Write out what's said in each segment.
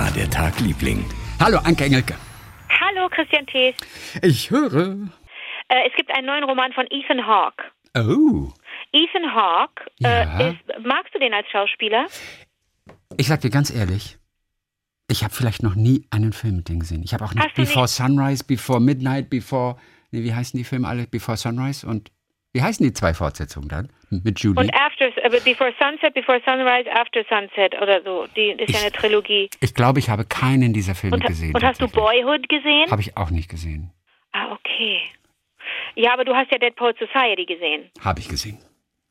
war der Tag, Liebling? Hallo, Anke Engelke. Hallo, Christian Thees. Ich höre. Äh, es gibt einen neuen Roman von Ethan Hawke. Oh. Ethan Hawke, Ja. äh, ist, magst du den als Schauspieler? Ich sag dir ganz ehrlich, ich habe vielleicht noch nie einen Film mit dem gesehen. Ich habe auch du Before? Sunrise, Before Midnight, Before. Nee, wie heißen die Filme alle? Before Sunrise und. Wie heißen die zwei Fortsetzungen dann? Mit Julie? Und After, Before Sunset, Before Sunrise, After Sunset oder so. Die ist ja Ich- eine Trilogie. ich glaube, ich habe keinen dieser Filme Und, gesehen. und hast du. Boyhood gesehen? Habe ich auch nicht gesehen. Ah, okay. Ja, aber du hast ja Dead Poet Society gesehen. Habe ich gesehen.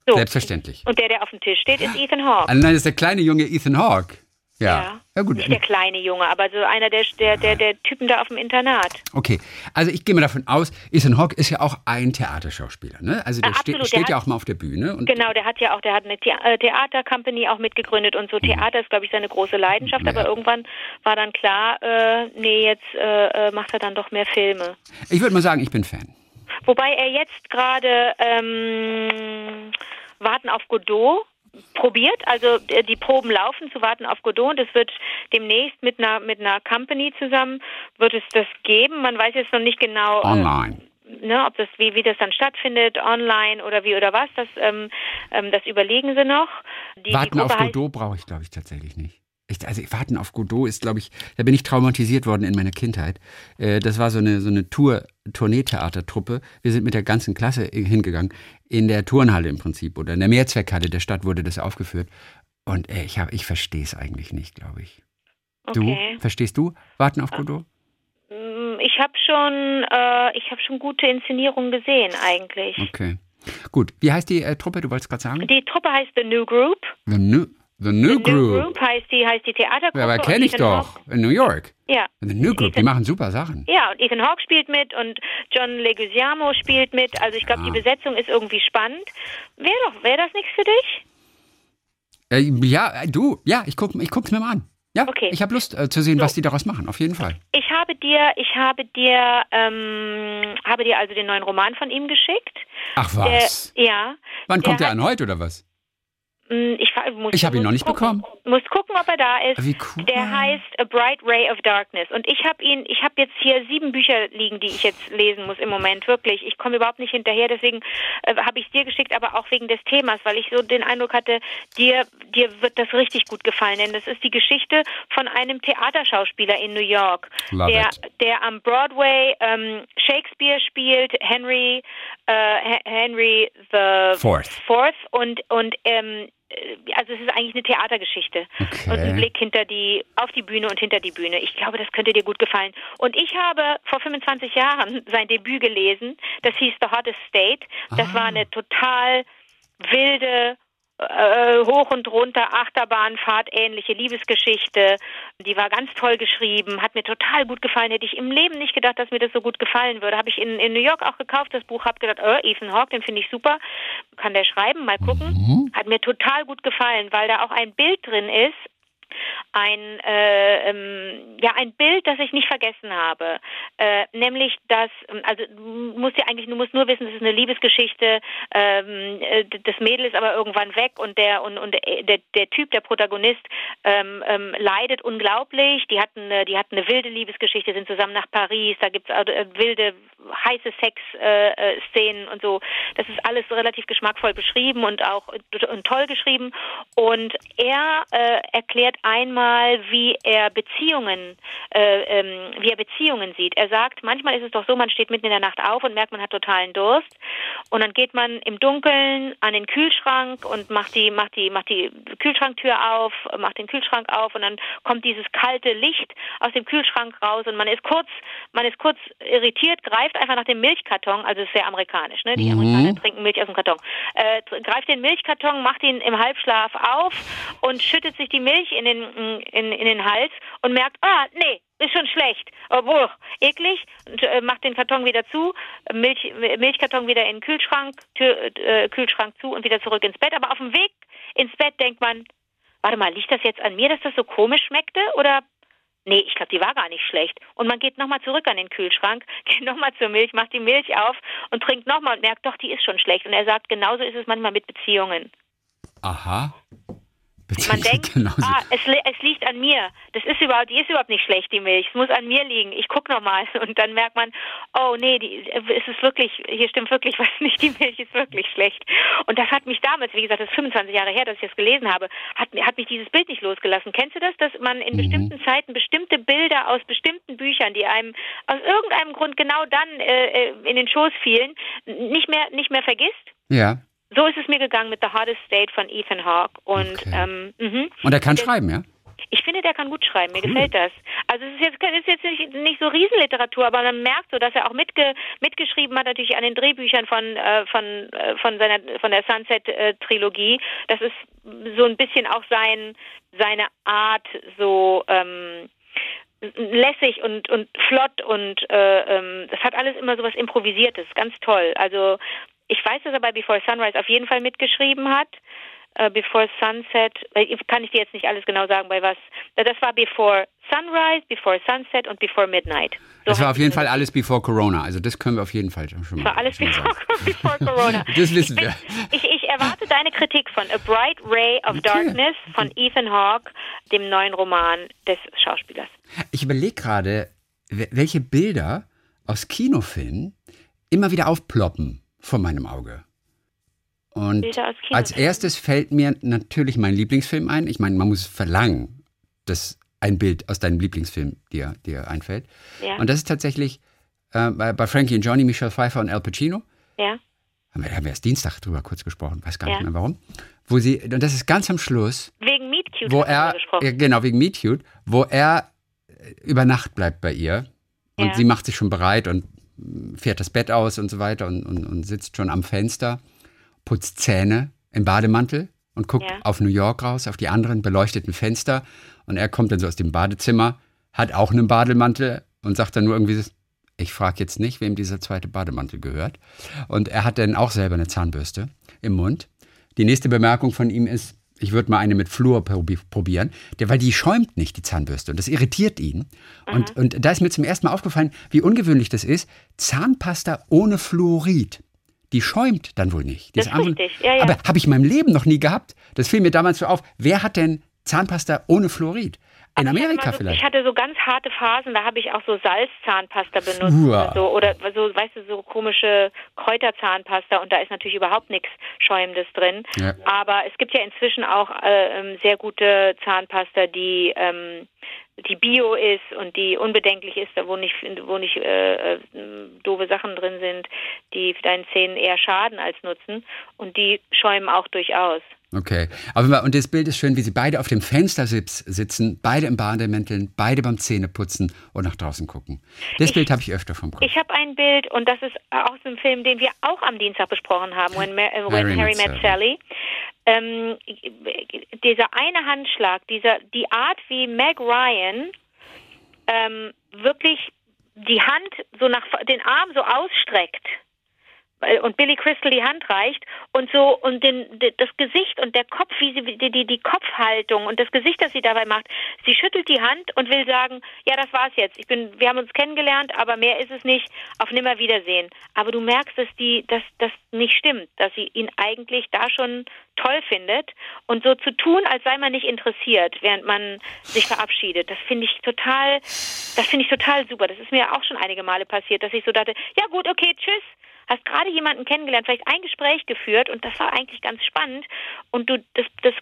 So. Selbstverständlich. Und der, der auf dem Tisch steht, ist Ethan Hawke. Ah, nein, das ist der kleine junge Ethan Hawke. Ja. Ja, gut. Nicht der kleine Junge, aber so einer der, der, der, der Typen da auf dem Internat. Okay, also ich gehe mal davon aus, Ethan Hawke ist ja auch ein Theaterschauspieler, ne? Also der Ja, ste absolut, der steht ja hat- auch mal auf der Bühne Genau, der hat ja auch, der hat eine The äh, Theatercompany auch mitgegründet und so. Theater ist, glaube ich, seine große Leidenschaft, Mhm. Ja. aber irgendwann war dann klar, äh, nee, jetzt äh, äh, macht er dann doch mehr Filme. ich würde mal sagen, ich bin Fan. Wobei er jetzt gerade ähm, Warten auf Godot probiert, also äh, die Proben laufen zu Warten auf Godot und es wird demnächst mit einer mit einer Company zusammen wird es das geben. Man weiß jetzt noch nicht genau, äh, Online. ne, ob das wie wie das dann stattfindet, online oder wie oder was. Das ähm, ähm, das überlegen sie noch. Die, Warten die auf Godot brauche ich, glaube ich, tatsächlich nicht. Ich, also Warten auf Godot ist, glaube ich, da bin ich traumatisiert worden in meiner Kindheit. Äh, das war so eine, so eine Tour, Tourneetheatertruppe. Wir sind mit der ganzen Klasse hingegangen. In der Turnhalle im Prinzip oder in der Mehrzweckhalle der Stadt wurde das aufgeführt. Und äh, ich, hab- ich verstehe es eigentlich nicht, glaube ich. Du, Okay. verstehst du Warten auf Godot? Mm, Ich habe schon, äh, ich habe schon gute Inszenierungen gesehen eigentlich. Okay. Gut, wie heißt die äh, Truppe? Du wolltest gerade sagen? Die Truppe heißt The New Group. The New, the New The Group. New Group heißt die, heißt die Theatergruppe. Ja, aber kenne ich doch. Hawke- In New York. Ja. The New Group, die Ethan- machen super Sachen. Ja, und Ethan Hawke spielt mit und John Leguizamo spielt mit. Also ich glaube, Ah. die Besetzung ist irgendwie spannend. Wäre doch, wäre das nichts für dich? Äh, ja, äh, du, ja, ich guck, ich guck's mir mal an. Ja, Okay. ich habe Lust äh, zu sehen, was die daraus machen, auf jeden Fall. Ich habe dir, ich habe dir, ähm, habe dir also den neuen Roman von ihm geschickt. Ach was. Der, ja. Wann kommt der an heute oder was? Mm, Ich, Ich hab ihn noch nicht gucken, bekommen. Muss gucken, ob er da ist. Wie cool. Der heißt A Bright Ray of Darkness. Und ich habe ihn, ich habe jetzt hier sieben Bücher liegen, die ich jetzt lesen muss im Moment, wirklich. Ich komme überhaupt nicht hinterher, deswegen äh, habe ich es dir geschickt, aber auch wegen des Themas, weil ich so den Eindruck hatte, dir, dir wird das richtig gut gefallen. Denn das ist die Geschichte von einem Theaterschauspieler in New York, Love der, it. der am Broadway ähm, Shakespeare spielt, Henry, äh, He- Henry the Fourth. Fourth und, und ähm, äh, also es ist eigentlich eine Theatergeschichte Okay. und ein Blick hinter die auf die Bühne und hinter die Bühne. Ich glaube, das könnte dir gut gefallen. Und ich habe vor 25 Jahren sein Debüt gelesen. Das hieß The Hottest State. Das Ah. war eine total wilde äh, hoch und runter Achterbahnfahrt ähnliche Liebesgeschichte. Die war ganz toll geschrieben, hat mir total gut gefallen. Hätte ich im Leben nicht gedacht, dass mir das so gut gefallen würde. Habe ich in, in New York auch gekauft, das Buch, habe gedacht, oh, Ethan Hawke, den finde ich super. Kann der schreiben, mal gucken. Hat mir total gut gefallen, weil da auch ein Bild drin ist, ein äh, ähm, ja ein Bild, das ich nicht vergessen habe, äh, nämlich dass ähm, also du musst ja eigentlich du musst nur wissen, es ist eine Liebesgeschichte, ähm, äh, das Mädel ist aber irgendwann weg und der und und der der Typ der Protagonist ähm, ähm, leidet unglaublich. Die hatten eine, die hatten eine wilde Liebesgeschichte, sind zusammen nach Paris, da gibt's äh, wilde heiße Sex äh, äh, und so. Das ist alles relativ geschmackvoll beschrieben und auch äh, und toll geschrieben und er äh, erklärt einmal, wie er Beziehungen, äh, ähm, wie er Beziehungen sieht. Er sagt, manchmal ist es doch so, man steht mitten in der Nacht auf und merkt, man hat totalen Durst und dann geht man im Dunkeln an den Kühlschrank und macht die, macht die, macht die Kühlschranktür auf, macht den Kühlschrank auf und dann kommt dieses kalte Licht aus dem Kühlschrank raus und man ist kurz, man ist kurz irritiert, greift einfach nach dem Milchkarton, also es ist sehr amerikanisch, ne? Die Amerikaner trinken Milch aus dem Karton. Äh, greift den Milchkarton, macht ihn im Halbschlaf auf und schüttet sich die Milch in den in, in den Hals und merkt, ah, nee, ist schon schlecht. Oh, boah, eklig. Und, äh, macht den Karton wieder zu, Milch, Milchkarton wieder in den Kühlschrank, Tür, äh, Kühlschrank zu und wieder zurück ins Bett. Aber auf dem Weg ins Bett denkt man, warte mal, liegt das jetzt an mir, dass das so komisch schmeckte? Oder Nee, ich glaube, die war gar nicht schlecht. Und man geht nochmal zurück an den Kühlschrank, geht nochmal zur Milch, macht die Milch auf und trinkt nochmal und merkt, doch, die ist schon schlecht. Und er sagt, genauso ist es manchmal mit Beziehungen. Aha. Man denkt, ah, es, es, liegt an mir. Das ist überhaupt, die ist überhaupt nicht schlecht, die Milch. Es muss an mir liegen. Ich gucke nochmal. Und dann merkt man, oh nee, die, es ist wirklich, hier stimmt wirklich was nicht. Die Milch ist wirklich schlecht. Und das hat mich damals, wie gesagt, das ist 25 Jahre her, dass ich das gelesen habe, hat, hat mich dieses Bild nicht losgelassen. Kennst du das, dass man in mhm. bestimmten Zeiten bestimmte Bilder aus bestimmten Büchern, die einem aus irgendeinem Grund genau dann äh, äh in den Schoß fielen, nicht mehr, nicht mehr vergisst? Ja. So ist es mir gegangen mit The Hardest State von Ethan Hawke. Und, okay. ähm, mhm. und er kann und schreiben, ja? Ich finde, der kann gut schreiben. Mir cool. gefällt das. Also es ist jetzt, ist jetzt nicht, nicht, so Riesenliteratur, aber man merkt so, dass er auch mitge, mitgeschrieben hat, natürlich an den Drehbüchern von äh, von äh, von seiner von der Sunset äh, Trilogie. Das ist so ein bisschen auch sein seine Art, so ähm, lässig und und flott und äh, ähm, das hat alles immer so was Improvisiertes, ganz toll. Also ich weiß, dass er bei Before Sunrise auf jeden Fall mitgeschrieben hat. Uh, Before Sunset, kann ich dir jetzt nicht alles genau sagen, bei was. Das war Before Sunrise, Before Sunset und Before Midnight. So das war auf jeden Fall alles Before Corona. Also das können wir auf jeden Fall schon mal. Das war alles before, before, Corona. das wissen wir. Ich, ich, erwarte deine Kritik von A Bright Ray of okay. Darkness von Ethan Hawke, dem neuen Roman des Schauspielers. Ich überlege gerade, welche Bilder aus Kinofilmen immer wieder aufploppen vor meinem Auge. Und als erstes fällt mir natürlich mein Lieblingsfilm ein. Ich meine, man muss verlangen, dass ein Bild aus deinem Lieblingsfilm dir, dir einfällt. Ja. Und das ist tatsächlich äh, bei, bei, Frankie und Johnny, Michelle Pfeiffer und Al Pacino. Ja. Haben wir, haben wir erst Dienstag drüber kurz gesprochen, weiß gar ja. nicht mehr warum. Wo sie, und das ist ganz am Schluss. Wegen Meet Cute wo er, ja, Genau, wegen Meet Cute, wo er über Nacht bleibt bei ihr. Und sie macht sich schon bereit und fährt das Bett aus und so weiter und, und, und sitzt schon am Fenster, putzt Zähne im Bademantel und guckt ja. auf New York raus, auf die anderen beleuchteten Fenster. Und er kommt dann so aus dem Badezimmer, hat auch einen Bademantel und sagt dann nur irgendwie, ich frage jetzt nicht, wem dieser zweite Bademantel gehört. Und er hat dann auch selber eine Zahnbürste im Mund. Die nächste Bemerkung von ihm ist, ich würde mal eine mit Fluor probieren, der, weil die schäumt nicht, die Zahnbürste. Und das irritiert ihn. Und, mhm. und da ist mir zum ersten Mal aufgefallen, wie ungewöhnlich das ist. Zahnpasta ohne Fluorid. Die schäumt dann wohl nicht. Die das ist richtig. Ja, ja. Aber habe ich in meinem Leben noch nie gehabt. Das fiel mir damals so auf. Wer hat denn Zahnpasta ohne Fluorid? In Amerika so, vielleicht. Ich hatte so ganz harte Phasen, da habe ich auch so Salzzahnpasta benutzt oder so, oder so, weißt du, so komische Kräuterzahnpasta und da ist natürlich überhaupt nichts Schäumendes drin. Ja. Aber es gibt ja inzwischen auch äh, ähm, sehr gute Zahnpasta, die ähm, die bio ist und die unbedenklich ist, wo nicht, wo nicht äh, äh, doofe Sachen drin sind, die deinen Zähnen eher schaden als nutzen. Und die schäumen auch durchaus. Okay. Aber und das Bild ist schön, wie sie beide auf dem Fenster sitzen, beide im Bademänteln, beide beim Zähneputzen und nach draußen gucken. Das ich, Bild habe ich öfter vom Kopf. Ich habe ein Bild und das ist aus dem Film, den wir auch am Dienstag besprochen haben, When, Mar äh, When Harry, Met Sally. Sally. Ähm, dieser eine Handschlag, dieser, die Art, wie Meg Ryan ähm, wirklich die Hand so nach den Arm so ausstreckt und Billy Crystal die Hand reicht und so und den, das Gesicht und der Kopf, wie sie die, die, die Kopfhaltung und das Gesicht, das sie dabei macht, sie schüttelt die Hand und will sagen, ja, das war's jetzt. Ich bin, wir haben uns kennengelernt, aber mehr ist es nicht. Auf Nimmerwiedersehen. Aber du merkst, dass die, dass das nicht stimmt, dass sie ihn eigentlich da schon toll findet und so zu tun, als sei man nicht interessiert, während man sich verabschiedet. Das finde ich total, das finde ich total super. Das ist mir auch schon einige Male passiert, dass ich so dachte, ja gut, okay, tschüss hast gerade jemanden kennengelernt, vielleicht ein Gespräch geführt und das war eigentlich ganz spannend und du das, das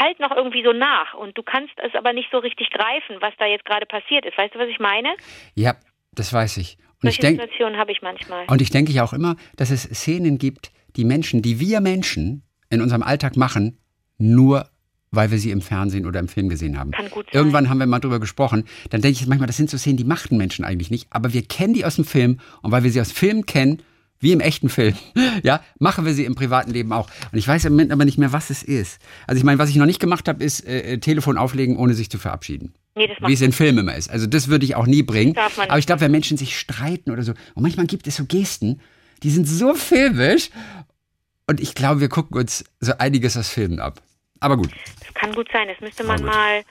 halt noch irgendwie so nach und du kannst es aber nicht so richtig greifen, was da jetzt gerade passiert ist. Weißt du, was ich meine? Ja, das weiß ich. Und Solche ich denk, Situationen habe ich manchmal. Und ich denke ja auch immer, dass es Szenen gibt, die Menschen, die wir Menschen in unserem Alltag machen, nur weil wir sie im Fernsehen oder im Film gesehen haben. Kann gut sein. Irgendwann haben wir mal drüber gesprochen. Dann denke ich manchmal, das sind so Szenen, die machten Menschen eigentlich nicht. Aber wir kennen die aus dem Film. Und weil wir sie aus Filmen kennen, wie im echten Film. Ja, machen wir sie im privaten Leben auch. Und ich weiß im Moment aber nicht mehr, was es ist. Also ich meine, was ich noch nicht gemacht habe, ist äh, äh Telefon auflegen, ohne sich zu verabschieden. Nee, wie es in Filmen immer ist. Also das würde ich auch nie bringen. Aber ich glaube, wenn Menschen sich streiten oder so, und manchmal gibt es so Gesten, die sind so filmisch. Und ich glaube, wir gucken uns so einiges aus Filmen ab. Aber gut. Das kann gut sein. Das müsste man mal.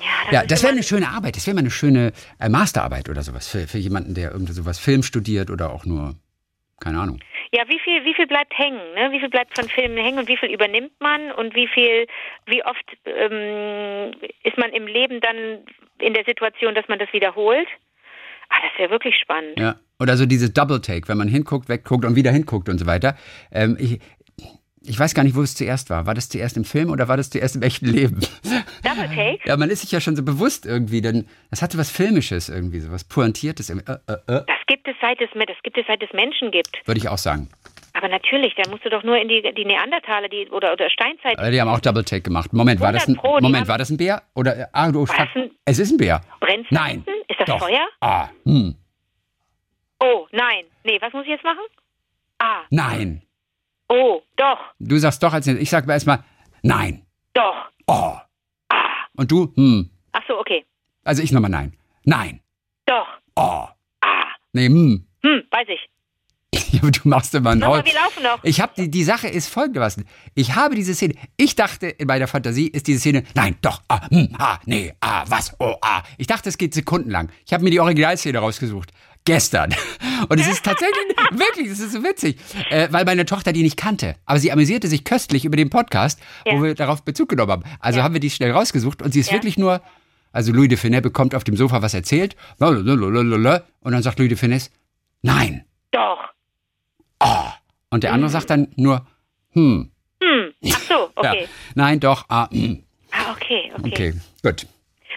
Ja, ja das wäre eine schöne Arbeit. Das wäre mal eine schöne äh, Masterarbeit oder sowas für, für jemanden, der irgendwie sowas Film studiert oder auch nur keine Ahnung. Ja, wie viel, wie viel bleibt hängen? Ne? Wie viel bleibt von Filmen hängen und wie viel übernimmt man und wie viel, wie oft ähm, ist man im Leben dann in der Situation, dass man das wiederholt? Ah, das wäre wirklich spannend. Ja. Oder so dieses Double Take, wenn man hinguckt, wegguckt und wieder hinguckt und so weiter. Ähm, ich, ich weiß gar nicht, wo es zuerst war. War das zuerst im Film oder war das zuerst im echten Leben? Double Take? Ja, man ist sich ja schon so bewusst irgendwie, denn das hatte was Filmisches irgendwie, so was Pointiertes. Äh, äh, äh, Das gibt es seit es, das gibt es seit es Menschen gibt. würde ich auch sagen. Aber natürlich, da musst du doch nur in die, die Neandertaler die, oder, oder Steinzeit. Äh, Die haben auch Double Take gemacht. Moment, war das ein, 100 Pro, Moment, war das ein Bär? Oder, äh, ah, du, das ein- es ist ein Bär. Brennst Nein. Ist das Doch. Feuer? Ah, hm. Oh, nein. Nee, was muss ich jetzt machen? Ah, Nein. oh, doch, Du sagst doch als ich sag erstmal nein. Und du? Hm. Ach so, okay. Also ich nochmal nein. Nein. Doch. Oh. Ah. Nee, hm. Hm, weiß ich. Ja, aber du machst immer ein Nochmal, Ort. wir laufen noch. Ich habe die, die Sache ist folgendermaßen. Ich habe diese Szene. Ich dachte in meiner Fantasie ist diese Szene. Nein, doch. Ah, hm, ah, nee, ah, was? Oh, ah. Ich dachte, es geht sekundenlang. Ich habe mir die Originalszene rausgesucht. Gestern. Und es ist tatsächlich, wirklich, es ist so witzig. Äh, weil meine Tochter die nicht kannte. Aber sie amüsierte sich köstlich über den Podcast, wo Ja. wir darauf Bezug genommen haben. Also haben wir die schnell rausgesucht und sie ist Ja. wirklich nur. Also Louis de Funès bekommt auf dem Sofa was erzählt. Und dann sagt Louis de Funès, nein. Doch. Ah. Und der andere sagt dann nur, hm. Hm. Ach so, okay. Ja. Nein, doch, ah, hm. Ah, okay, okay, Okay, gut.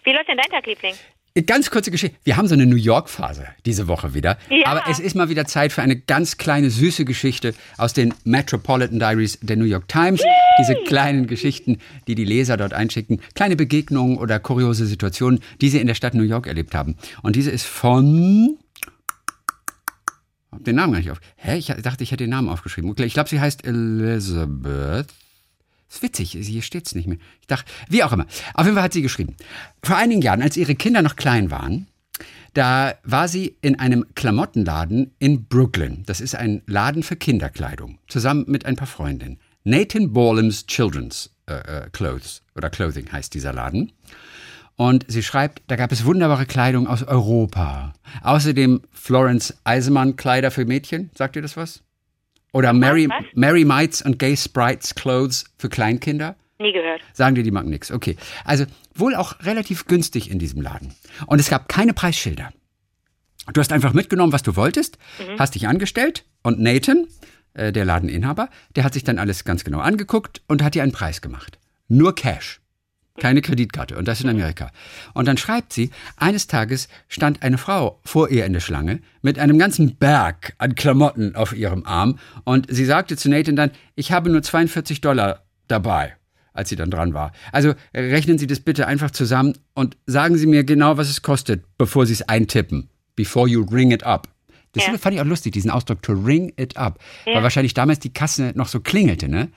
Wie läuft denn dein Tag, Liebling? Ganz kurze Geschichte. Wir haben so eine New York-Phase diese Woche wieder. Ja. Aber es ist mal wieder Zeit für eine ganz kleine, süße Geschichte aus den Metropolitan Diaries der New York Times. Diese kleinen Geschichten, die die Leser dort einschicken. Kleine Begegnungen oder kuriose Situationen, die sie in der Stadt New York erlebt haben. Und diese ist von... Hab den Namen gar nicht auf. Hä? Ich dachte, ich hätte den Namen aufgeschrieben. Okay, Ich glaube, sie heißt Elizabeth. Ist witzig, hier steht's nicht mehr. Ich dachte, wie auch immer. Auf jeden Fall hat sie geschrieben. Vor einigen Jahren, als ihre Kinder noch klein waren, da war sie in einem Klamottenladen in Brooklyn. Das ist ein Laden für Kinderkleidung, zusammen mit ein paar Freundinnen. Nathan Borlam's Children's äh, äh, Clothes oder Clothing heißt dieser Laden. Und sie schreibt, da gab es wunderbare Kleidung aus Europa. Außerdem Florence Eisenmann Kleider für Mädchen. Sagt ihr das was? Oder Mary, was? Mary Mites und Gay Sprites Clothes für Kleinkinder. Nie gehört. Sagen dir die Marken nichts. Okay. Also wohl auch relativ günstig in diesem Laden. Und es gab keine Preisschilder. Du hast einfach mitgenommen, was du wolltest, hast dich angestellt und Nathan, äh, der Ladeninhaber, der hat sich dann alles ganz genau angeguckt und hat dir einen Preis gemacht. Nur Cash. Keine Kreditkarte. Und das in Amerika. Und dann schreibt sie, eines Tages stand eine Frau vor ihr in der Schlange mit einem ganzen Berg an Klamotten auf ihrem Arm. Und sie sagte zu Nathan dann, ich habe nur 42 Dollar dabei, als sie dann dran war. Also rechnen Sie das bitte einfach zusammen und sagen Sie mir genau, was es kostet, bevor Sie es eintippen. Before you ring it up. Das Ja. fand ich auch lustig, diesen Ausdruck, to ring it up. Weil wahrscheinlich damals die Kasse noch so klingelte, ne?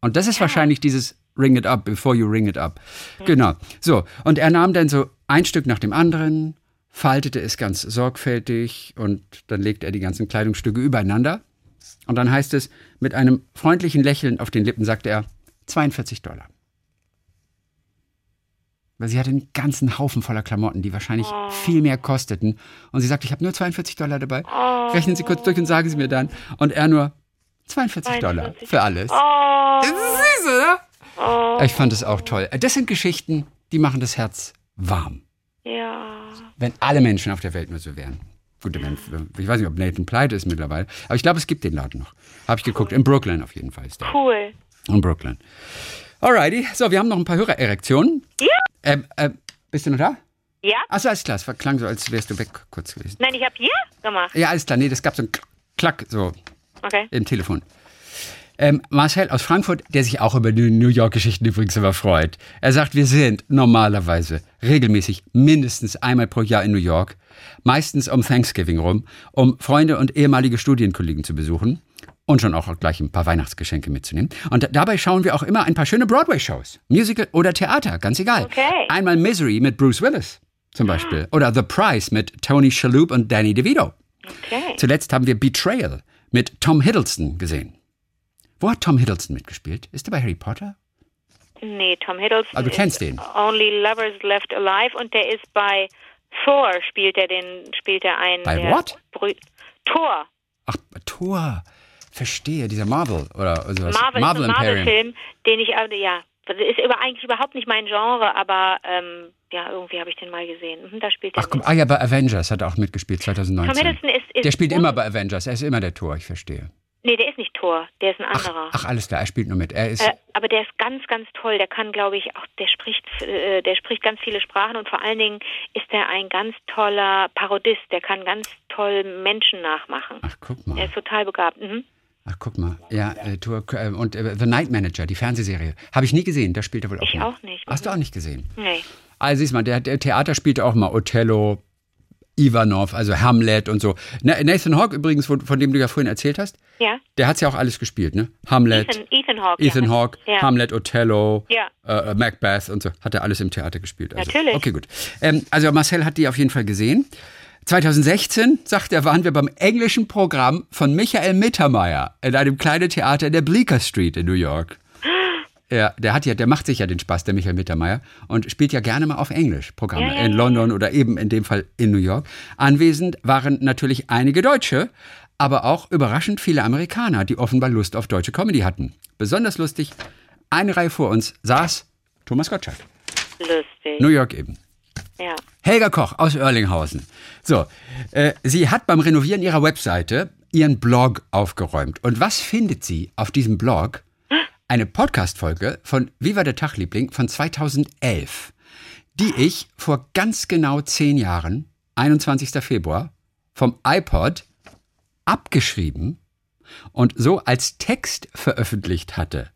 Und das ist wahrscheinlich dieses Ring it up before you ring it up. Genau. So. Und er nahm dann so ein Stück nach dem anderen, faltete es ganz sorgfältig und dann legte er die ganzen Kleidungsstücke übereinander. Und dann heißt es, mit einem freundlichen Lächeln auf den Lippen sagte er, 42 Dollar. Weil sie hatte einen ganzen Haufen voller Klamotten, die wahrscheinlich viel mehr kosteten. Und sie sagte, ich habe nur 42 Dollar dabei. Rechnen Sie kurz durch und sagen Sie mir dann. Und er nur 42 Dollar 42. für alles. Oh, Das ist süß, oder? Ich fand es auch toll. Das sind Geschichten, die machen das Herz warm. ja. Wenn alle Menschen auf der Welt nur so wären. Gut, wenn, ich weiß nicht, ob Nathan pleite ist mittlerweile, aber ich glaube, es gibt den Laden noch. Habe ich geguckt. In Brooklyn auf jeden Fall ist der. Cool. In Brooklyn. Alrighty. So, wir haben noch ein paar Hörererektionen. Ja? Ähm, äh, bist du noch da? Ja? Achso, alles klar. Es klang so, als wärst du weg kurz gewesen. Nein, ich habe hier gemacht. Ja, alles klar. Nee, das gab so ein Klack so Okay. im Telefon. Ähm, Marcel aus Frankfurt, der sich auch über die New York-Geschichten übrigens immer freut. Er sagt, wir sind normalerweise regelmäßig mindestens einmal pro Jahr in New York, meistens um Thanksgiving rum, um Freunde und ehemalige Studienkollegen zu besuchen und schon auch gleich ein paar Weihnachtsgeschenke mitzunehmen. Und dabei schauen wir auch immer ein paar schöne Broadway-Shows, Musical oder Theater, ganz egal. Okay. Einmal Misery mit Bruce Willis zum Beispiel oder The Price mit Tony Shalhoub und Danny DeVito. Okay. Zuletzt haben wir Betrayal mit Tom Hiddleston gesehen. Wo hat Tom Hiddleston mitgespielt? Ist er bei Harry Potter? Nee, Tom Hiddleston. Ah, du kennst den. Only Lovers Left Alive und der ist bei Thor spielt er den spielt er einen Bei what? Brü Thor. Ach, Tor. Verstehe, dieser Marvel oder sowas. Marvel, Marvel ist ein. Marvel-Film, den ich, ja, das ist über, eigentlich überhaupt nicht mein Genre, aber ähm, ja, irgendwie habe ich den mal gesehen. Mhm, da spielt er Ach komm, ah ja, bei Avengers hat er auch mitgespielt, Tom 2019. Hiddleston ist, ist Der spielt immer bei Avengers, er ist immer der Tor, ich verstehe. Nee, der ist nicht Thor, der ist ein Ach, anderer. ach alles klar, er spielt nur mit. Er ist, Äh, aber der ist ganz, ganz toll. Der kann, glaube ich, auch, der spricht, äh, der spricht ganz viele Sprachen und vor allen Dingen ist er ein ganz toller Parodist. Der kann ganz toll Menschen nachmachen. ach guck Er mal, ist total begabt. Mhm. ach guck mal. Ja, äh, Tor, äh, und äh, The Night Manager, die Fernsehserie, habe ich nie gesehen, da spielt er wohl auch Ich mit. auch nicht. Hast du auch nicht gesehen? Nee. Also siehst mal, der, der Theater spielte auch mal Othello, Ivanov, also Hamlet und so. Na- Nathan Hawke übrigens, von, dem du ja vorhin erzählt hast, Ja? der hat ja auch alles gespielt, ne? Hamlet, Ethan, Ethan Hawke. Ethan. Hawke, Ja. Hamlet, Othello, Ja. äh, Macbeth und so. Hat er alles im Theater gespielt. Also. Natürlich. Okay, gut. Ähm, also Marcel hat die auf jeden Fall gesehen. 2016, sagt er, waren wir beim englischen Programm von Michael Mittermeier in einem kleinen Theater in der Bleecker Street in New York. Ja, der hat ja, der macht sich ja den Spaß, der Michael Mittermeier, und spielt ja gerne mal auf Englisch Programme in. London oder eben in dem Fall in New York. Anwesend waren natürlich einige Deutsche, aber auch überraschend viele Amerikaner, die offenbar Lust auf deutsche Comedy hatten. Besonders lustig, eine Reihe vor uns saß Thomas Gottschalk, Lustig. New York eben. Ja. Helga Koch aus Oerlinghausen. So, äh, sie hat beim Renovieren ihrer Webseite ihren Blog aufgeräumt. Und was findet sie auf diesem Blog? Eine Podcast-Folge von Viva der Tagliebling von 2011, die ich vor ganz genau zehn Jahren, 21. Februar, vom iPod abgeschrieben und so als Text veröffentlicht hatte.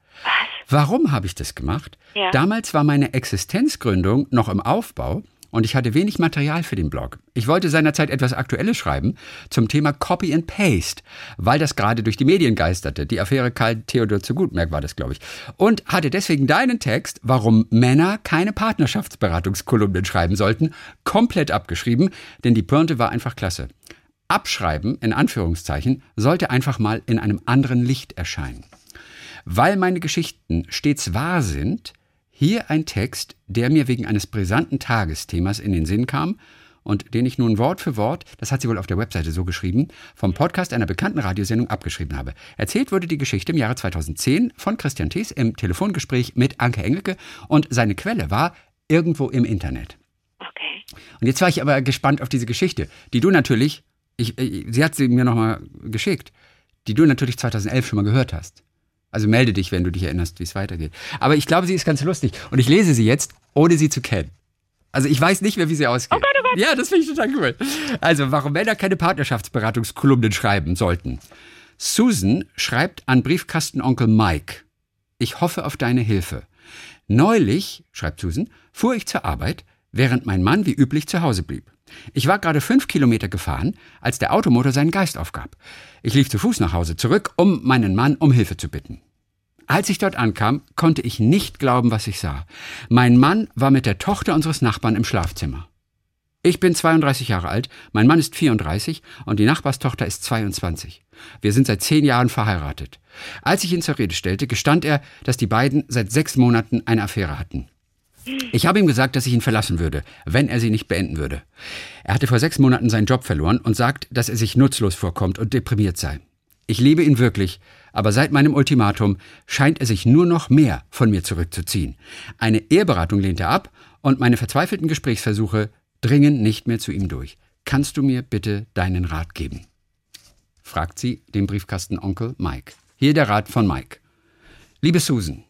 Warum habe ich das gemacht? Ja. Damals war meine Existenzgründung noch im Aufbau und ich hatte wenig Material für den Blog. Ich wollte seinerzeit etwas Aktuelles schreiben zum Thema Copy and Paste, weil das gerade durch die Medien geisterte. Die Affäre Karl Theodor zu Gutmerk war das, glaube ich. Und hatte deswegen deinen Text, warum Männer keine Partnerschaftsberatungskolumnen schreiben sollten, komplett abgeschrieben, denn die Pointe war einfach klasse. Abschreiben, in Anführungszeichen, sollte einfach mal in einem anderen Licht erscheinen. Weil meine Geschichten stets wahr sind, hier ein Text, der mir wegen eines brisanten Tagesthemas in den Sinn kam und den ich nun Wort für Wort, das hat sie wohl auf der Webseite so geschrieben, vom Podcast einer bekannten Radiosendung abgeschrieben habe. Erzählt wurde die Geschichte im Jahre 2010 von Christian Thees im Telefongespräch mit Anke Engelke und seine Quelle war irgendwo im Internet. Okay. Und jetzt war ich aber gespannt auf diese Geschichte, die du natürlich, ich, sie hat sie mir nochmal geschickt, die du natürlich 2011 schon mal gehört hast. Also melde dich, wenn du dich erinnerst, wie es weitergeht. Aber ich glaube, sie ist ganz lustig. Und ich lese sie jetzt, ohne sie zu kennen. Also ich weiß nicht mehr, wie sie ausgeht. Oh Gott, oh Gott. Ja, das finde ich total cool. Also, warum Männer keine Partnerschaftsberatungskolumnen schreiben sollten. Susan schreibt an Briefkastenonkel Mike. Ich hoffe auf deine Hilfe. Neulich, schreibt Susan, fuhr ich zur Arbeit, während mein Mann wie üblich zu Hause blieb. Ich war gerade fünf Kilometer gefahren, als der Automotor seinen Geist aufgab. Ich lief zu Fuß nach Hause zurück, um meinen Mann um Hilfe zu bitten. Als ich dort ankam, konnte ich nicht glauben, was ich sah. Mein Mann war mit der Tochter unseres Nachbarn im Schlafzimmer. Ich bin 32 Jahre alt, mein Mann ist 34 und die Nachbarstochter ist 22. Wir sind seit zehn Jahren verheiratet. Als ich ihn zur Rede stellte, gestand er, dass die beiden seit sechs Monaten eine Affäre hatten. Ich habe ihm gesagt, dass ich ihn verlassen würde, wenn er sie nicht beenden würde. Er hatte vor sechs Monaten seinen Job verloren und sagt, dass er sich nutzlos vorkommt und deprimiert sei. Ich liebe ihn wirklich, aber seit meinem Ultimatum scheint er sich nur noch mehr von mir zurückzuziehen. Eine Eheberatung lehnt er ab und meine verzweifelten Gesprächsversuche dringen nicht mehr zu ihm durch. Kannst du mir bitte deinen Rat geben? fragt sie den Briefkastenonkel Mike. Hier der Rat von Mike. Liebe Susan,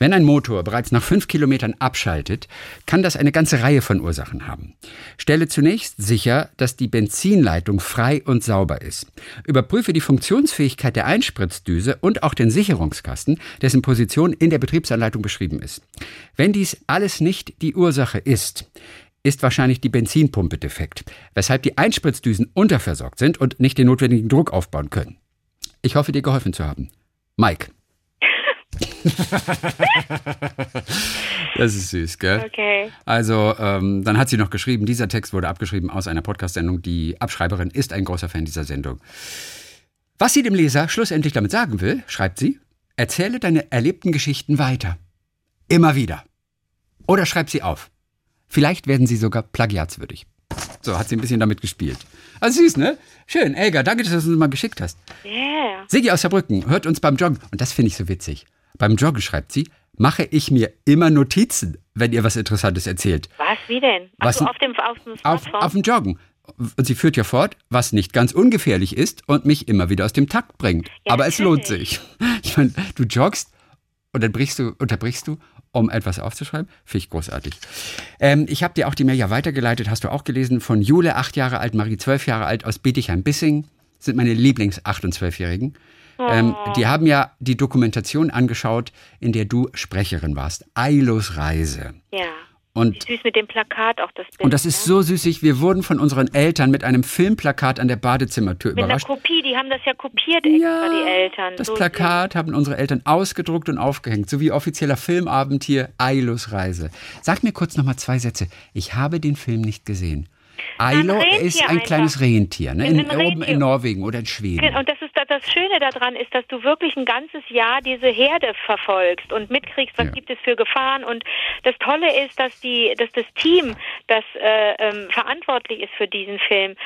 wenn ein Motor bereits nach fünf Kilometern abschaltet, kann das eine ganze Reihe von Ursachen haben. Stelle zunächst sicher, dass die Benzinleitung frei und sauber ist. Überprüfe die Funktionsfähigkeit der Einspritzdüse und auch den Sicherungskasten, dessen Position in der Betriebsanleitung beschrieben ist. Wenn dies alles nicht die Ursache ist, ist wahrscheinlich die Benzinpumpe defekt, weshalb die Einspritzdüsen unterversorgt sind und nicht den notwendigen Druck aufbauen können. Ich hoffe, dir geholfen zu haben. Mike. das ist süß, gell? Okay. Also, ähm, dann hat sie noch geschrieben, dieser Text wurde abgeschrieben aus einer Podcast-Sendung. Die Abschreiberin ist ein großer Fan dieser Sendung. Was sie dem Leser schlussendlich damit sagen will, schreibt sie, erzähle deine erlebten Geschichten weiter. Immer wieder. Oder schreib sie auf. Vielleicht werden sie sogar plagiatswürdig. So hat sie ein bisschen damit gespielt. Also süß, ne? Schön, Elga, danke, dass du uns mal geschickt hast. Yeah. Sigi aus Saarbrücken hört uns beim Joggen. Und das finde ich so witzig. Beim Joggen, schreibt sie, mache ich mir immer Notizen, wenn ihr was Interessantes erzählt. Was, wie denn? Ach Was so, auf dem, auf dem Auf, Smartphone? auf dem Joggen. Und sie führt ja fort, was nicht ganz ungefährlich ist und mich immer wieder aus dem Takt bringt. Ja, Aber es lohnt sich. Ich meine, du joggst und dann brichst du, unterbrichst du, um etwas aufzuschreiben. Finde ich großartig. Ähm, ich habe dir auch die Mail ja weitergeleitet, hast du auch gelesen, von Jule, acht Jahre alt, Marie, zwölf Jahre alt, aus Bietigheim-Bissing. Sind meine Lieblings-8- und 12-Jährigen. Ähm, die haben ja die Dokumentation angeschaut, in der du Sprecherin warst. Ailos Reise. ja. Und Wie süß mit dem Plakat auch das Bild. und das ist ne? so süßig. Wir wurden von unseren Eltern mit einem Filmplakat an der Badezimmertür Mit einer überrascht. Kopie, die haben das ja kopiert extra, die Eltern. das So Plakat haben unsere Eltern ausgedruckt und aufgehängt, sowie offizieller Filmabend hier Ailos Reise. Sag mir kurz noch mal zwei Sätze. Ich habe den Film nicht gesehen. Ailo Rentier ist ein einfach. kleines Rentier, ne? In, oben Rentier. in Norwegen oder in süß. Schweden. Und das ist das, Schöne daran ist, dass du wirklich ein ganzes Jahr diese Herde verfolgst und mitkriegst, was Ja. gibt es für Gefahren. Und das Tolle ist, dass die, dass das Team, das äh, ähm, verantwortlich ist für diesen Film,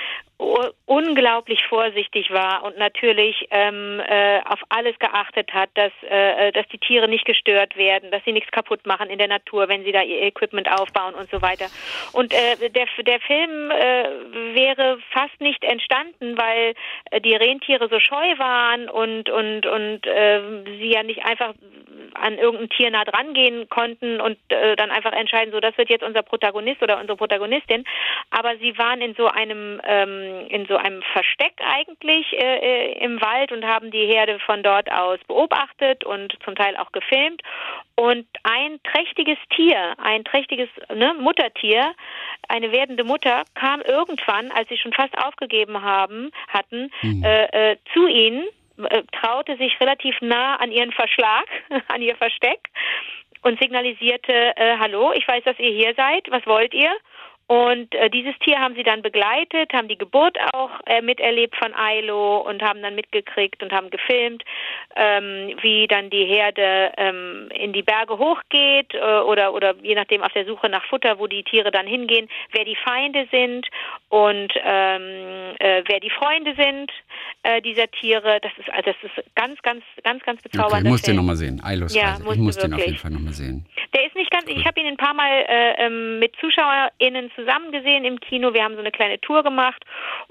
unglaublich vorsichtig war und natürlich ähm, äh, auf alles geachtet hat, dass, äh, dass die Tiere nicht gestört werden, dass sie nichts kaputt machen in der Natur, wenn sie da ihr Equipment aufbauen und so weiter. Und äh, der, der Film äh, wäre fast nicht entstanden, weil äh, die Rentiere so scheu waren und und und äh, sie ja nicht einfach an irgendein Tier nah dran gehen konnten und äh, dann einfach entscheiden, so das wird jetzt unser Protagonist oder unsere Protagonistin. Aber sie waren in so einem ähm, in so einem Versteck eigentlich äh, äh, im Wald und haben die Herde von dort aus beobachtet und zum Teil auch gefilmt. Und ein trächtiges Tier, ein trächtiges ne, Muttertier, eine werdende Mutter, kam irgendwann, als sie schon fast aufgegeben haben, hatten, äh, äh, zu ihnen, äh, traute sich relativ nah an ihren Verschlag, an ihr Versteck und signalisierte, äh, hallo, ich weiß, dass ihr hier seid, was wollt ihr? Und äh, dieses Tier haben sie dann begleitet, haben die Geburt auch äh, miterlebt von Ailo und haben dann mitgekriegt und haben gefilmt, ähm, wie dann die Herde ähm, in die Berge hochgeht äh, oder oder je nachdem auf der Suche nach Futter, wo die Tiere dann hingehen, wer die Feinde sind und ähm, äh, wer die Freunde sind äh, dieser Tiere. Das ist also das ist ganz ganz ganz ganz Okay, bezaubernder musst du Film. nochmal sehen. Ailos Ja. Ich muss den auf jeden Fall nochmal sehen. Der ist nicht ganz, ich habe ihn ein paar Mal äh, ähm, mit ZuschauerInnen zusammen gesehen im Kino. Wir haben so eine kleine Tour gemacht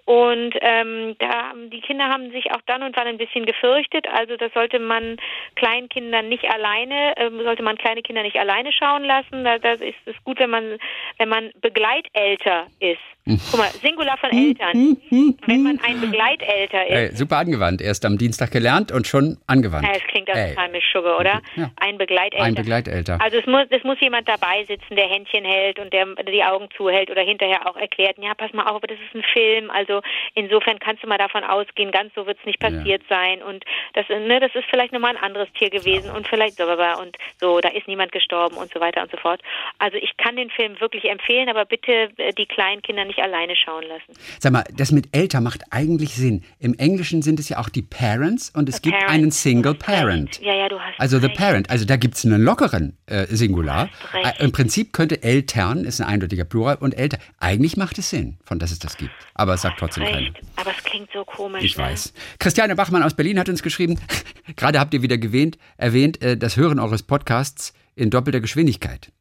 und ähm, da haben die Kinder haben sich auch dann und wann ein bisschen gefürchtet. Also das sollte man Kleinkindern nicht alleine, ähm, sollte man kleine Kinder nicht alleine schauen lassen. Da, das ist es gut, wenn man wenn man Begleitelter ist. Guck mal, Singular von Eltern. Wenn man ein Begleitelter ist. Ey, super angewandt. Erst am Dienstag gelernt und schon angewandt. Ja, das klingt auch total Mischugge, oder? Ja. Ein Begleitelter. Ein Begleitelter. Also es muss, es muss jemand dabei sitzen, der Händchen hält und der die Augen zuhält oder hinterher auch erklärt, ja, pass mal auf, aber das ist ein Film. Also insofern kannst du mal davon ausgehen, ganz so wird es nicht passiert sein. Und das, ne, das ist vielleicht nochmal ein anderes Tier gewesen und vielleicht so, und so, da ist niemand gestorben und so weiter und so fort. Also ich kann den Film wirklich empfehlen, aber bitte äh, die kleinen Kinder nicht alleine schauen lassen. Sag mal, das mit älter macht eigentlich Sinn. Im Englischen sind es ja auch die Parents und es The gibt Parents. einen Single. Parent. Ja, ja, du hast Also the recht. parent, also da gibt es einen lockeren äh, Singular. Äh, Im Prinzip könnte Eltern, ist ein eindeutiger Plural, und älter. Eigentlich macht es Sinn, von dass es das gibt. Aber es sagt trotzdem keiner. Recht. Aber es klingt so komisch. Ich ne? weiß. Christiane Bachmann aus Berlin hat uns geschrieben, gerade habt ihr wieder gewähnt, erwähnt, äh, das Hören eures Podcasts in doppelter Geschwindigkeit.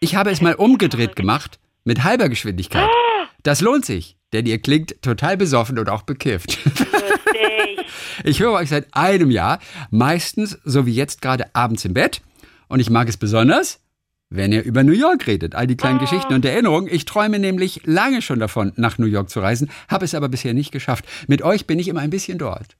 Ich habe es mal umgedreht gemacht, mit halber Geschwindigkeit. Das lohnt sich, denn ihr klingt total besoffen und auch bekifft. Ich höre euch seit einem Jahr, meistens so wie jetzt gerade abends im Bett. Und ich mag es besonders, wenn ihr über New York redet. All die kleinen Oh. Geschichten und Erinnerungen. Ich träume nämlich lange schon davon, nach New York zu reisen, habe es aber bisher nicht geschafft. Mit euch bin ich immer ein bisschen dort.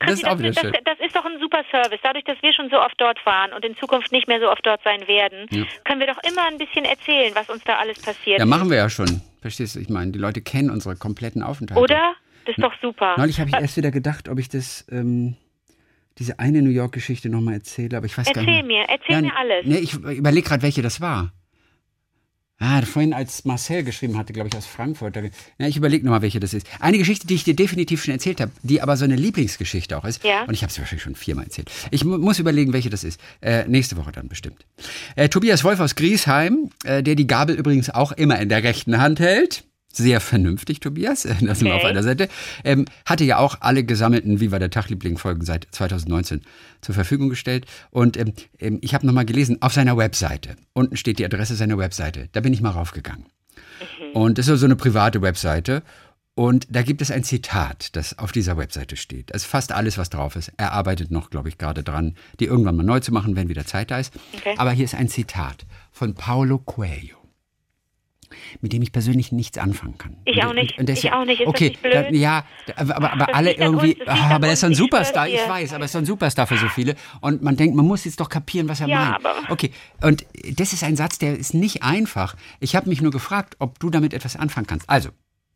Das ist auch das, schön. das, das ist doch ein super Service. Dadurch, dass wir schon so oft dort waren und in Zukunft nicht mehr so oft dort sein werden, können wir doch immer ein bisschen erzählen, was uns da alles passiert. Ja, machen wir ja schon. Verstehst du? Ich meine, die Leute kennen unsere kompletten Aufenthalte. Oder? Das ist doch super. Neulich habe ich erst wieder gedacht, ob ich das, ähm, diese eine New York-Geschichte nochmal erzähle, aber ich weiß gar Erzähl nicht. mir, erzähl mir alles. Nee, ich überlege gerade, welche das war. Ah, vorhin, als Marcel geschrieben hatte, glaube ich, aus Frankfurt. Ja, ich überlege nochmal, welche das ist. Eine Geschichte, die ich dir definitiv schon erzählt habe, die aber so eine Lieblingsgeschichte auch ist. Ja. Und ich habe sie wahrscheinlich schon viermal erzählt. Ich mu muss überlegen, welche das ist. Äh, nächste Woche dann bestimmt. Äh, Tobias Wolf aus Griesheim, äh, der die Gabel übrigens auch immer in der rechten Hand hält. Sehr vernünftig, Tobias, das okay. sind wir auf einer Seite, ähm, hatte ja auch alle gesammelten Wie war der Tagliebling-Folgen seit 2019 zur Verfügung gestellt. Und ähm, ähm ich habe nochmal gelesen, auf seiner Webseite, unten steht die Adresse seiner Webseite, da bin ich mal raufgegangen. Mhm. Und das ist so eine private Webseite. Und da gibt es ein Zitat, das auf dieser Webseite steht. Das ist fast alles, was drauf ist. Er arbeitet noch, glaube ich, gerade dran, die irgendwann mal neu zu machen, wenn wieder Zeit da ist. Okay. Aber hier ist ein Zitat von Paulo Coelho mit dem ich persönlich nichts anfangen kann. Ich auch nicht. Und, und ich auch nicht. Ist okay, da, ja, aber, aber, alle irgendwie, uns, ah, aber er ist ein Superstar, ich weiß, aber er ist ein Superstar für so viele. Und man denkt, man muss jetzt doch kapieren, was er ja, meint. Aber okay, und das ist ein Satz, der ist nicht einfach. Ich habe mich nur gefragt, ob du damit etwas anfangen kannst. Also,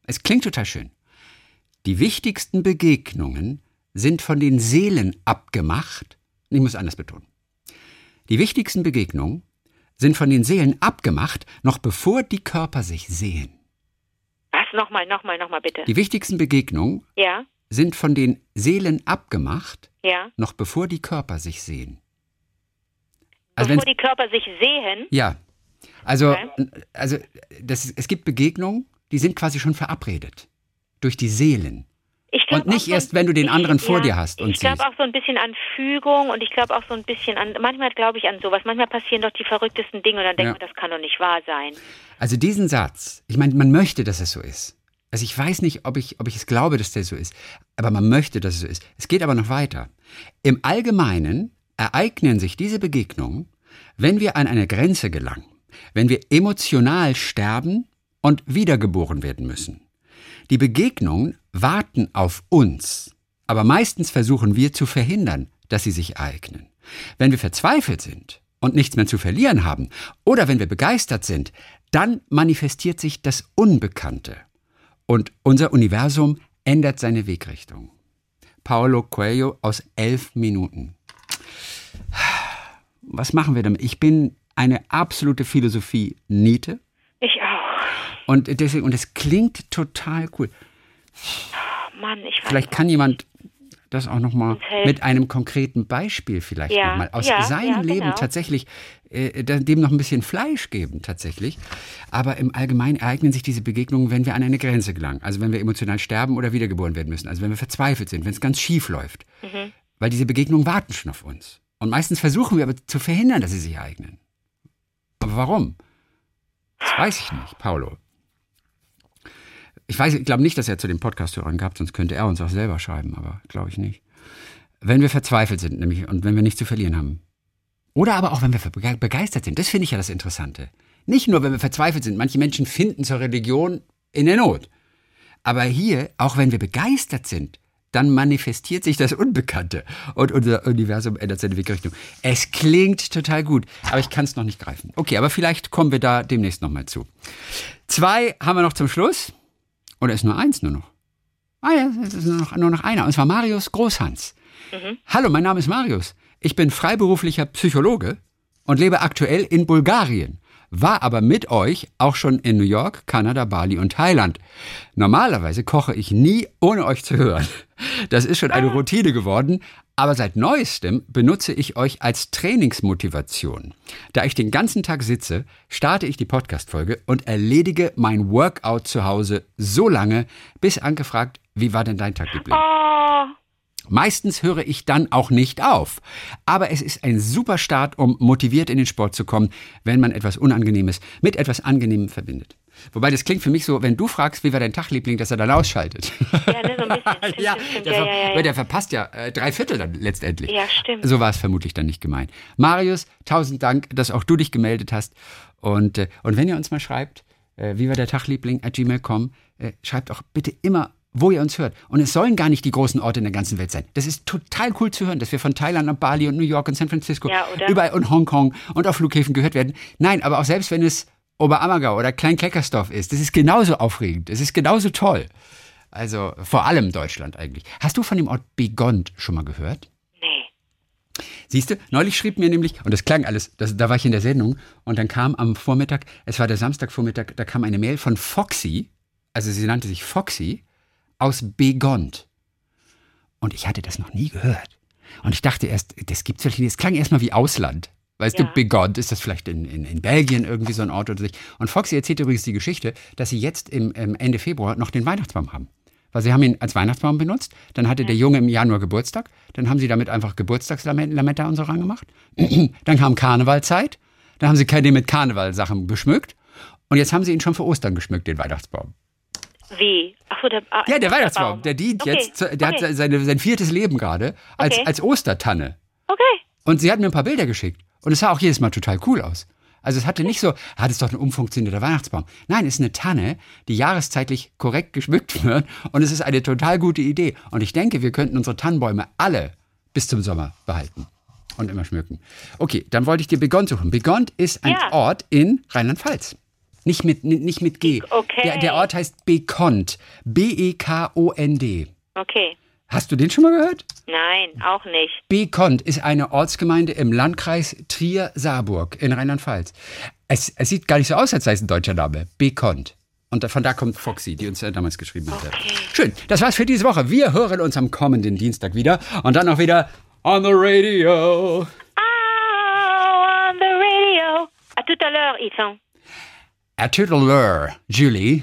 es klingt total schön. Die wichtigsten Begegnungen sind von den Seelen abgemacht. Ich muss anders betonen. Die wichtigsten Begegnungen sind von den Seelen abgemacht, noch bevor die Körper sich sehen. Was? Nochmal, nochmal, nochmal bitte. Die wichtigsten Begegnungen ja? sind von den Seelen abgemacht, ja? noch bevor die Körper sich sehen. Also bevor die Körper sich sehen? Ja. Also, okay. also das, es gibt Begegnungen, die sind quasi schon verabredet. Durch die Seelen. Und nicht so erst, wenn du den anderen ich, vor ja, dir hast. Und ich glaube auch so ein bisschen an Fügung und ich glaube auch so ein bisschen an, manchmal glaube ich an sowas. Manchmal passieren doch die verrücktesten Dinge und dann denkt ja. man, das kann doch nicht wahr sein. Also diesen Satz, ich meine, man möchte, dass es so ist. Also ich weiß nicht, ob ich, ob ich es glaube, dass der so ist, aber man möchte, dass es so ist. Es geht aber noch weiter. Im Allgemeinen ereignen sich diese Begegnungen, wenn wir an eine Grenze gelangen, wenn wir emotional sterben und wiedergeboren werden müssen. Die Begegnungen warten auf uns, aber meistens versuchen wir zu verhindern, dass sie sich ereignen. Wenn wir verzweifelt sind und nichts mehr zu verlieren haben, oder wenn wir begeistert sind, dann manifestiert sich das Unbekannte und unser Universum ändert seine Wegrichtung. Paulo Coelho aus elf Minuten. Was machen wir damit? Ich bin eine absolute Philosophie Niete. Ich auch. Und deswegen, und es klingt total cool. Mann, ich Vielleicht kann jemand das auch nochmal mit einem konkreten Beispiel vielleicht ja, nochmal aus ja, seinem ja, Leben genau. tatsächlich äh, dem noch ein bisschen Fleisch geben tatsächlich. Aber im Allgemeinen ereignen sich diese Begegnungen, wenn wir an eine Grenze gelangen. Also wenn wir emotional sterben oder wiedergeboren werden müssen. Also wenn wir verzweifelt sind, wenn es ganz schief läuft. Mhm. Weil diese Begegnungen warten schon auf uns. Und meistens versuchen wir aber zu verhindern, dass sie sich ereignen. Aber warum? Das weiß ich nicht, Paulo. Ich weiß, ich glaube nicht, dass er zu den Podcast-Hörern gab, sonst könnte er uns auch selber schreiben, aber glaube ich nicht. Wenn wir verzweifelt sind, nämlich, und wenn wir nichts zu verlieren haben. Oder aber auch, wenn wir begeistert sind. Das finde ich ja das Interessante. Nicht nur, wenn wir verzweifelt sind. Manche Menschen finden zur Religion in der Not. Aber hier, auch wenn wir begeistert sind, dann manifestiert sich das Unbekannte und unser Universum ändert seine Wegrichtung. Es klingt total gut, aber ich kann es noch nicht greifen. Okay, aber vielleicht kommen wir da demnächst nochmal zu. Zwei haben wir noch zum Schluss. Oder ist nur eins nur noch? Ah ja, es ist nur noch, nur noch einer. Und zwar Marius Großhans. Mhm. Hallo, mein Name ist Marius. Ich bin freiberuflicher Psychologe und lebe aktuell in Bulgarien. War aber mit euch auch schon in New York, Kanada, Bali und Thailand. Normalerweise koche ich nie, ohne euch zu hören. Das ist schon eine ah. Routine geworden, aber seit neuestem benutze ich euch als Trainingsmotivation. Da ich den ganzen Tag sitze, starte ich die Podcast-Folge und erledige mein Workout zu Hause so lange, bis angefragt, wie war denn dein Tag, Liebling? Oh. Meistens höre ich dann auch nicht auf. Aber es ist ein super Start, um motiviert in den Sport zu kommen, wenn man etwas Unangenehmes mit etwas Angenehmem verbindet. Wobei das klingt für mich so, wenn du fragst, wie war dein Tag, Liebling, dass er dann ausschaltet. Ja, ne, so ein bisschen. ja, der, ja, ja, ja, der verpasst ja äh, drei Viertel dann letztendlich. Ja, stimmt. So war es vermutlich dann nicht gemeint. Marius, tausend Dank, dass auch du dich gemeldet hast. Und, äh, und wenn ihr uns mal schreibt, äh, wie war der Tag, Liebling, at gmail.com, äh, schreibt auch bitte immer wo ihr uns hört. Und es sollen gar nicht die großen Orte in der ganzen Welt sein. Das ist total cool zu hören, dass wir von Thailand und Bali und New York und San Francisco, ja, überall und Hongkong und auf Flughäfen gehört werden. Nein, aber auch selbst wenn es Oberammergau oder Kleinkleckersdorf ist. Das ist genauso aufregend. Das ist genauso toll. Also vor allem Deutschland eigentlich. Hast du von dem Ort Begont schon mal gehört? Nee. Siehst du, neulich schrieb mir nämlich, und das klang alles, das, da war ich in der Sendung, und dann kam am Vormittag, es war der Samstagvormittag, da kam eine Mail von Foxy, also sie nannte sich Foxy, aus Begont. Und ich hatte das noch nie gehört. Und ich dachte erst, das gibt's wirklich nicht. Es klang erstmal wie Ausland. Weißt Ja. du, Bigod ist das vielleicht in, in, in Belgien irgendwie so ein Ort oder sich. Und Foxy erzählt übrigens die Geschichte, dass sie jetzt im, im Ende Februar noch den Weihnachtsbaum haben. Weil sie haben ihn als Weihnachtsbaum benutzt, dann hatte der Junge im Januar Geburtstag, dann haben sie damit einfach Geburtstagslametta und so rangemacht. dann kam Karnevalzeit, dann haben sie den mit Karnevalsachen beschmückt und jetzt haben sie ihn schon für Ostern geschmückt, den Weihnachtsbaum. Wie? Ach so, der, ah, Ja, der Baum. Weihnachtsbaum, der dient Okay, jetzt, der okay. hat seine, sein viertes Leben gerade als, Okay. als Ostertanne. Okay. Und sie hat mir ein paar Bilder geschickt. Und es sah auch jedes Mal total cool aus. Also es hatte nicht so, das ist doch ein umfunktionierter Weihnachtsbaum. Nein, es ist eine Tanne, die jahreszeitlich korrekt geschmückt wird. Und es ist eine total gute Idee. Und ich denke, wir könnten unsere Tannenbäume alle bis zum Sommer behalten. Und immer schmücken. Okay, dann wollte ich dir Begont suchen. Begont ist ein Ja. Ort in Rheinland-Pfalz. Nicht mit, nicht mit G. Okay. Der, der Ort heißt Bekont. E B-E-K-O-N-D. Okay. Hast du den schon mal gehört? Nein, auch nicht. Bekont ist eine Ortsgemeinde im Landkreis Trier-Saarburg in Rheinland-Pfalz. Es, es sieht gar nicht so aus, als sei es ein deutscher Name. Bekont. Und von da kommt Foxy, die uns äh, damals geschrieben hat. Okay. Schön, das war's für diese Woche. Wir hören uns am kommenden Dienstag wieder und dann auch wieder on the radio. Oh, on the radio. À tout à l'heure, Ethan. À tout à l'heure, Julie.